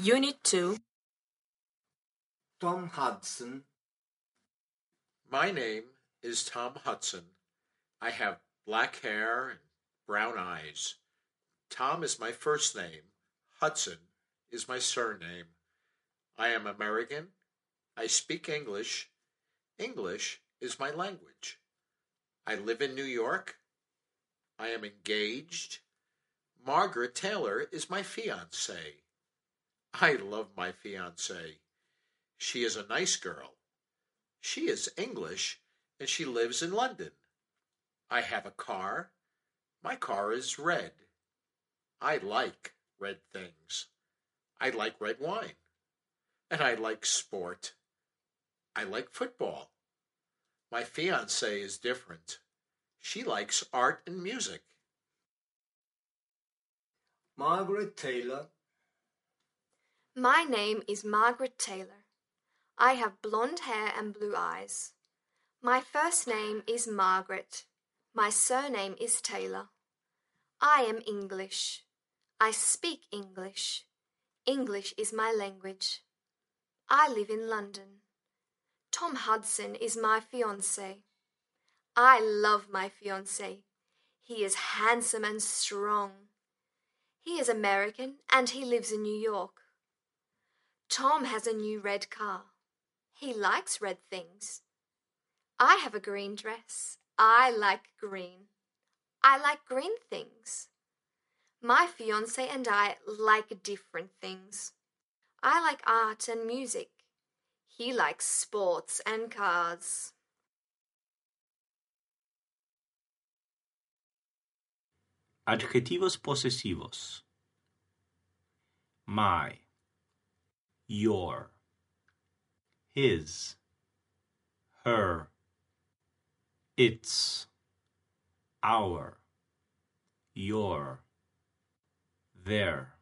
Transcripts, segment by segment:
Unit 2 Tom Hudson, My name is Tom Hudson. I have black hair and brown eyes. Tom is my first name. Hudson is my surname. I am American. I speak English. English is my language. I live in New York. I am engaged. Margaret Taylor is my fiancée. I love my fiancée. She is a nice girl. She is English and she lives in London. I have a car. My car is red. I like red things. I like red wine. And I like sport. I like football. My fiancée is different. She likes art and music. Margaret Taylor, My name is Margaret Taylor. I have blonde hair and blue eyes. My first name is Margaret. My surname is Taylor. I am English. I speak English. English is my language. I live in London. Tom Hudson is my fiance. I love my fiance. He is handsome and strong. He is American and he lives in New York. Tom has a new red car. He likes red things. I have a green dress. I like green. I like green things. My fiance and I like different things. I like art and music. He likes sports and cars. Adjetivos posesivos. My. Your. His. Her. Its. Our. Your. Their.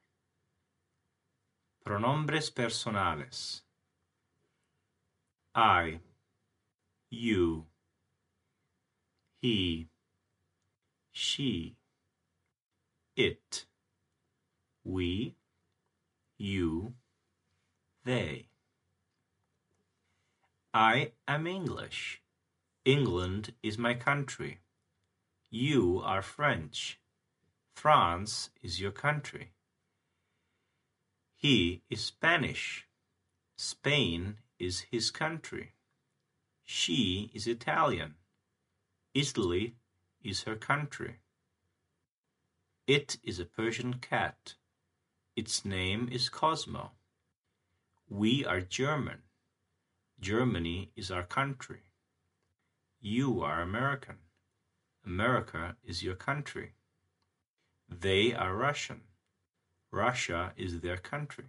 Pronombres personales. I. You. He. She. It. We. You. They. I am English. England is my country. You are French. France is your country. He is Spanish. Spain is his country. She is Italian. Italy is her country. It is a Persian cat. Its name is Cosmo. We are German. Germany is our country. You are American. America is your country. They are Russian. Russia is their country.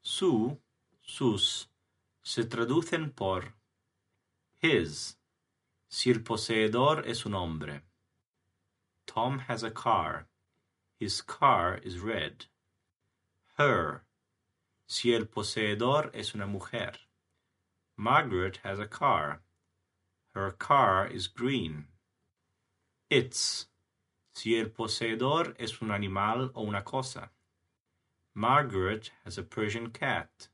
Su, sus, se traducen por his, si el poseedor es un hombre. Tom has a car. His car is red. Her, si el poseedor es una mujer. Margaret has a car. Her car is green. Its, si el poseedor es un animal o una cosa. Margaret has a Persian cat.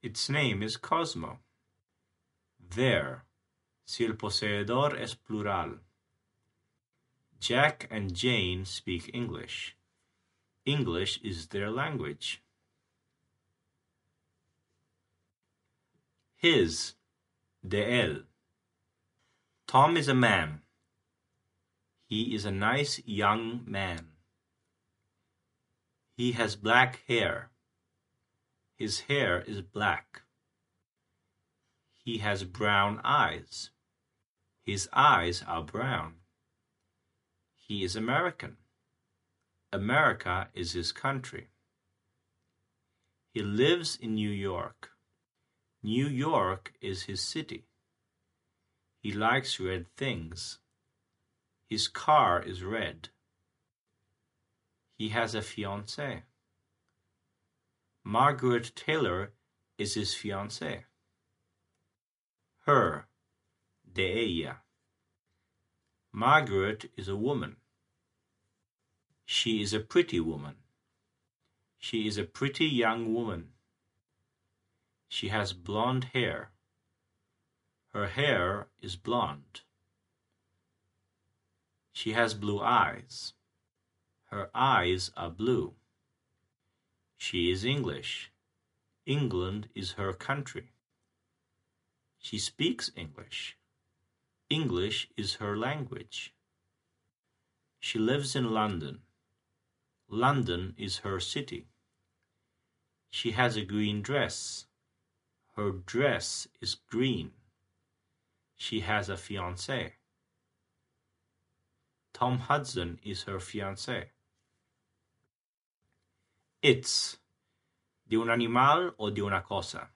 Its name is Cosmo. Their, si el poseedor es plural. Jack and Jane speak English. English is their language. His, de él. Tom is a man. He is a nice young man. He has black hair. His hair is black. He has brown eyes. His eyes are brown. He is American. America is his country. He lives in New York. New York is his city. He likes red things. His car is red. He has a fiancée. Margaret Taylor is his fiancée. Her, de ella. Margaret is a woman. She is a pretty woman. She is a pretty young woman. She has blonde hair. Her hair is blonde. She has blue eyes. Her eyes are blue. She is English. England is her country. She speaks English. English is her language. She lives in London. London is her city. She has a green dress. Her dress is green. She has a fiancé. Tom Hudson is her fiancé. It's de un animal o de una cosa.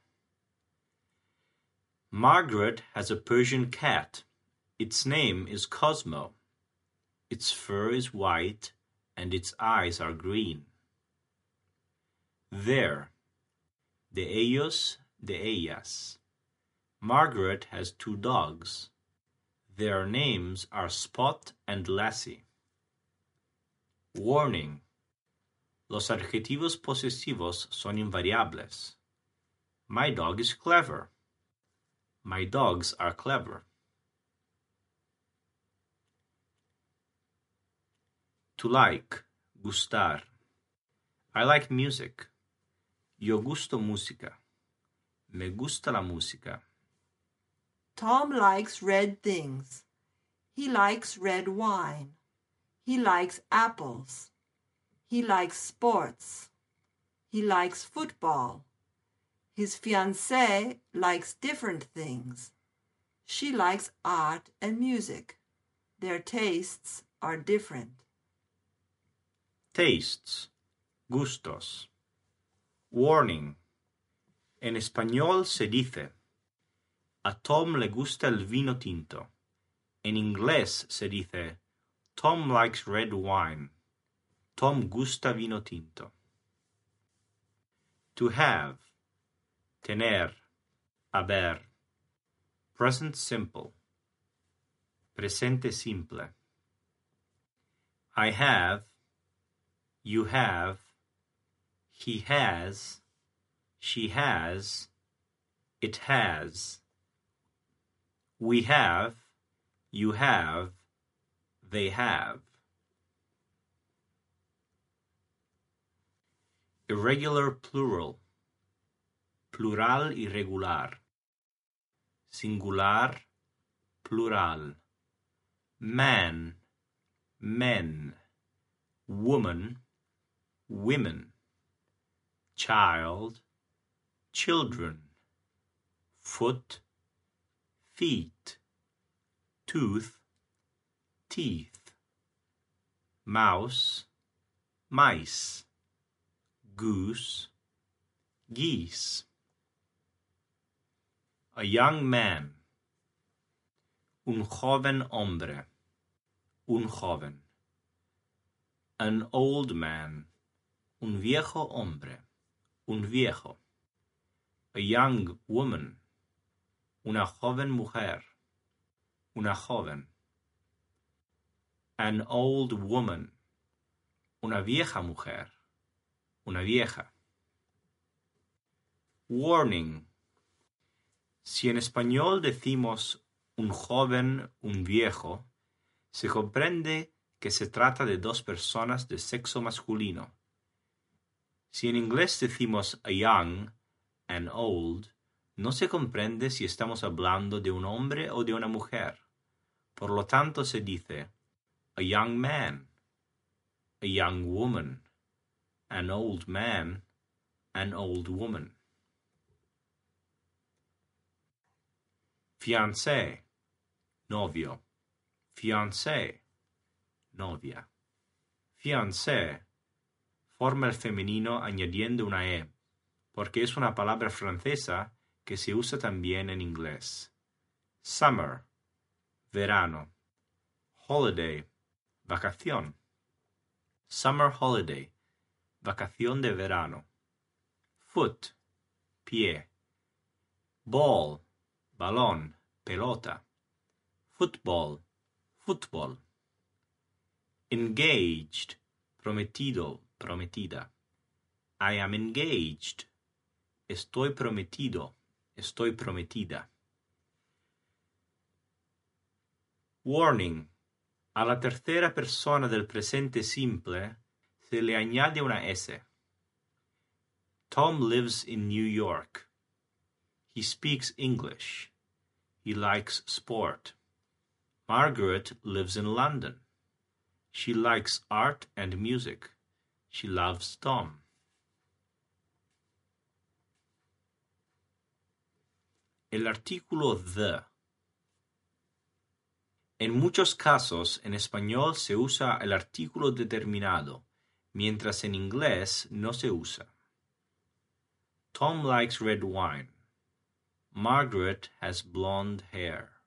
Margaret has a Persian cat. Its name is Cosmo. Its fur is white and its eyes are green. Their, the ellos, the ellas. Margaret has two dogs. Their names are Spot and Lassie. Warning. Los adjetivos posesivos son invariables. My dog is clever. My dogs are clever. To like, gustar. I like music. Yo gusto música. Me gusta la música. Tom likes red things. He likes red wine. He likes apples. He likes sports. He likes football. His fiancée likes different things. She likes art and music. Their tastes are different. Tastes, gustos. Warning. En español se dice, a Tom le gusta el vino tinto. En inglés se dice, Tom likes red wine. Tom gusta vino tinto. To have, tener, haber. Present simple. Presente simple. I have, you have, he has, she has, it has. We have, you have, they have. Irregular plural. Plural irregular. Singular, plural. Man, men. Woman, women. Child, children. Foot, feet. Tooth, teeth. Mouse, mice. Goose, geese. A young man. Un joven hombre. Un joven. An old man. Un viejo hombre. Un viejo. A young woman. Una joven mujer. Una joven. An old woman. Una vieja mujer. Una vieja. Warning. Si en español decimos un joven, un viejo, se comprende que se trata de dos personas de sexo masculino. Si en inglés decimos a young, an old, no se comprende si estamos hablando de un hombre o de una mujer. Por lo tanto se dice a young man, a young woman, an old man, an old woman. Fiancé, novio. Fiancé, novia. Fiancé, forma el femenino añadiendo una E, porque es una palabra francesa que se usa también en inglés. Summer, verano. Holiday, vacación. Summer holiday, vacación de verano. Foot, pie. Ball, balón, pelota. Football, fútbol. Engaged, prometido, prometida. I am engaged. Estoy prometido, estoy prometida. Warning. A la tercera persona del presente simple se le añade una S. Tom lives in New York. He speaks English. He likes sport. Margaret lives in London. She likes art and music. She loves Tom. El artículo the. En muchos casos en español se usa el artículo determinado, mientras en inglés no se usa. Tom likes red wine. Margaret has blonde hair.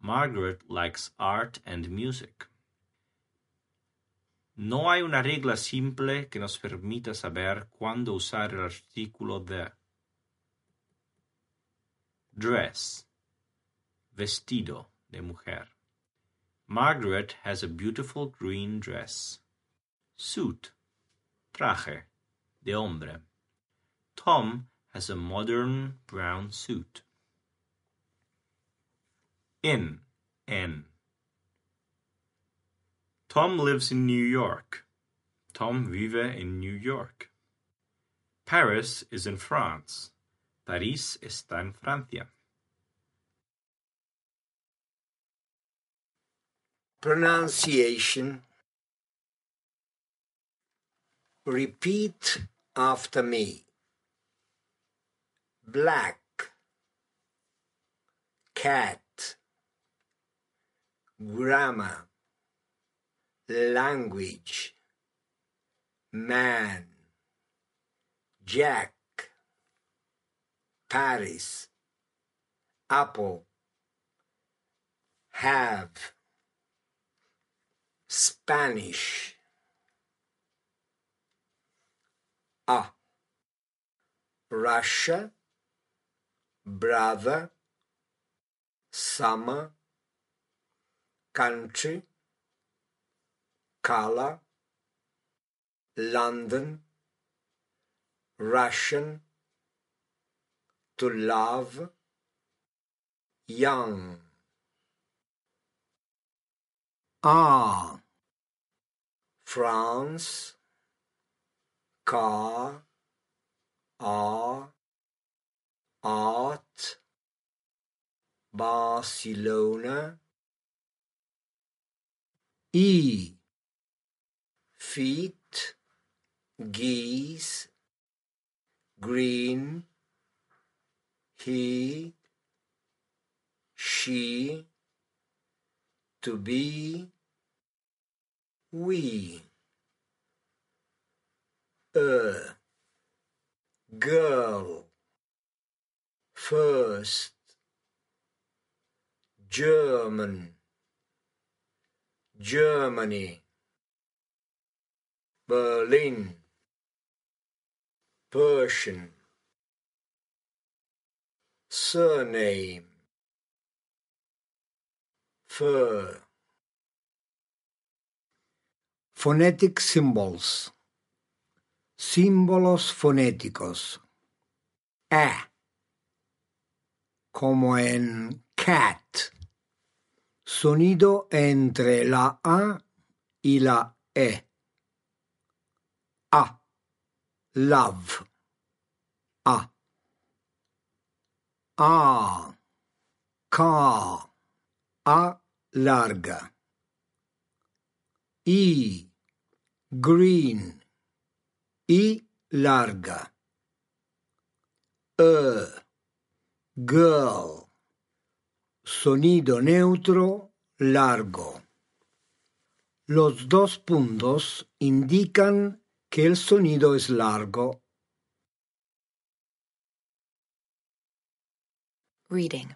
Margaret likes art and music. No hay una regla simple que nos permita saber cuándo usar el artículo de. Dress. Vestido de mujer. Margaret has a beautiful green dress. Suit. Traje. De hombre. Tom has a modern brown suit. In. En. Tom lives in New York. Tom vive en New York. Paris is in France. París está en Francia. Pronunciation. Repeat after me. Black. Cat. Grammar. Language. Man. Jack. Paris. Apple. Have. Spanish. A. Russia. Brother. Summer. Country. Color. London. Russian. To love. Young. Ah. France. Car. Art. Barcelona. E. Feet. Geese. Green. He. She. To be. We. A. Girl. First. German. Germany. Berlin. Persian. Surname. Fur. Phonetic symbols. Símbolos fonéticos. A. Como en cat. Sonido entre la A y la E. A. Love. A. A. Car. A larga. I. Green. I larga. E. Girl. Sonido neutro largo. Los dos puntos indican que el sonido es largo. Reading.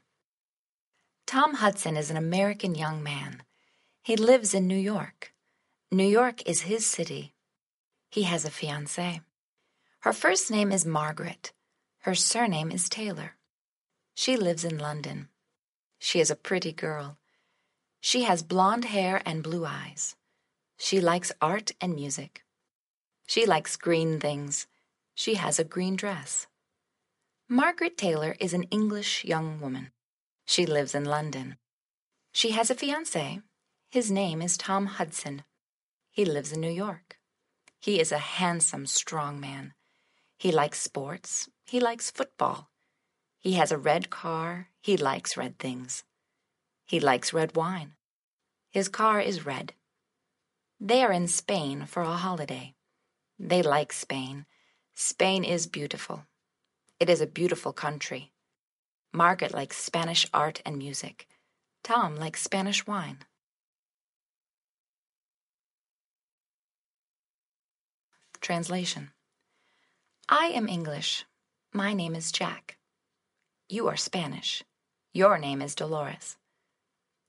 Tom Hudson is an American young man. He lives in New York. New York is his city. He has a fiancée. Her first name is Margaret. Her surname is Taylor. She lives in London. She is a pretty girl. She has blonde hair and blue eyes. She likes art and music. She likes green things. She has a green dress. Margaret Taylor is an English young woman. She lives in London. She has a fiance. His name is Tom Hudson. He lives in New York. He is a handsome, strong man. He likes sports. He likes football. He has a red car. He likes red things. He likes red wine. His car is red. They are in Spain for a holiday. They like Spain. Spain is beautiful. It is a beautiful country. Margaret likes Spanish art and music. Tom likes Spanish wine. Translation I am English. My name is Jack. You are Spanish. Your name is Dolores.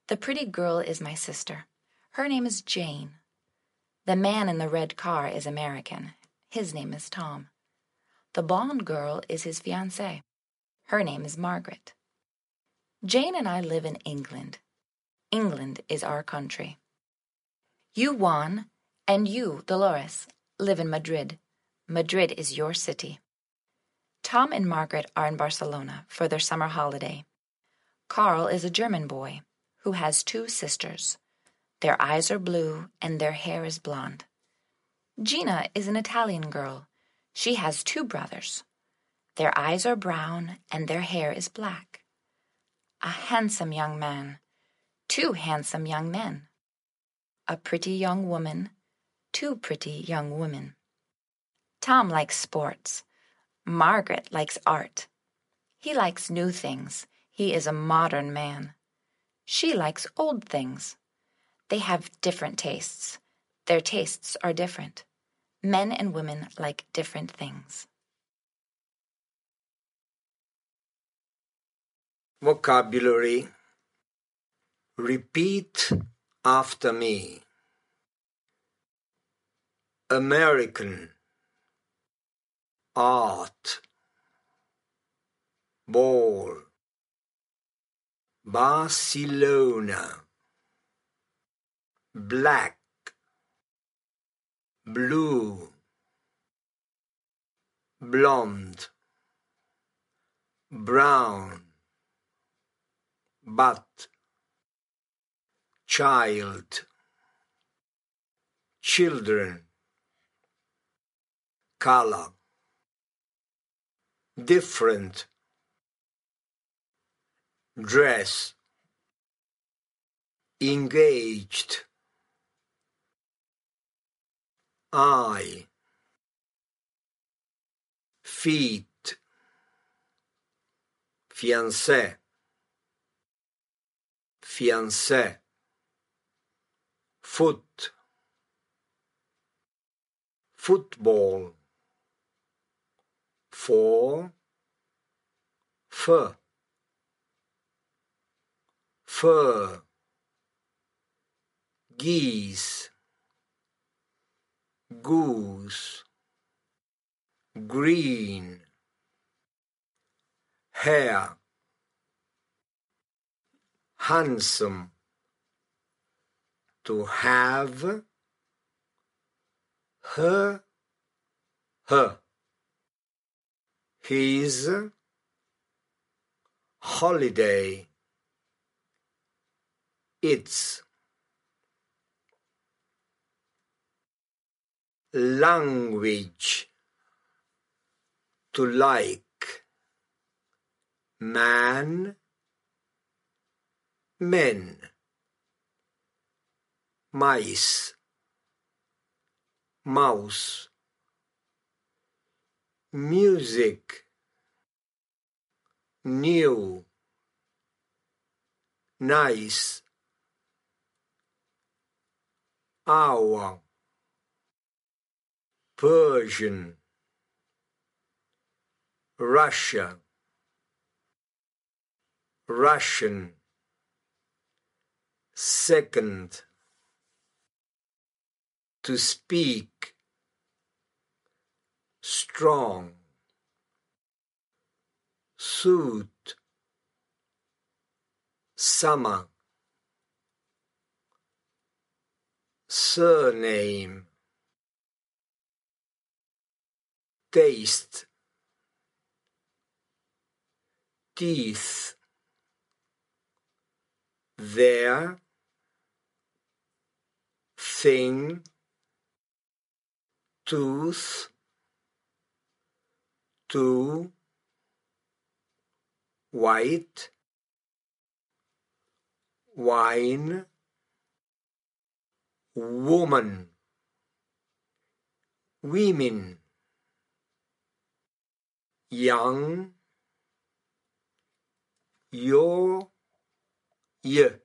The pretty girl is my sister. Her name is Jane. The man in the red car is American. His name is Tom. The blonde girl is his fiancée. Her name is Margaret. Jane and I live in England. England is our country. You, Juan, and you, Dolores, live in Madrid. Madrid is your city. Tom and Margaret are in Barcelona for their summer holiday. Carl is a German boy who has two sisters. Their eyes are blue and their hair is blonde. Gina is an Italian girl. She has two brothers. Their eyes are brown and their hair is black. A handsome young man. Two handsome young men. A pretty young woman. Two pretty young women. Tom likes sports. Margaret likes art. He likes new things. He is a modern man. She likes old things. They have different tastes. Their tastes are different. Men and women like different things. Vocabulary Repeat after me. American Art Ball Barcelona Black Blue Blonde Brown but child children color different dress engaged eye feet fiancé fiancé foot football for fur fur geese goose. Green. Hair. Handsome. To have. Her. Her. His. Holiday. Its language to like man men mice mouse music new nice our Persian, Russia, Russian, second, to speak, strong, suit, summer, surname, taste, teeth, their, thing, tooth, to, white, wine, woman, women, young, your, ye.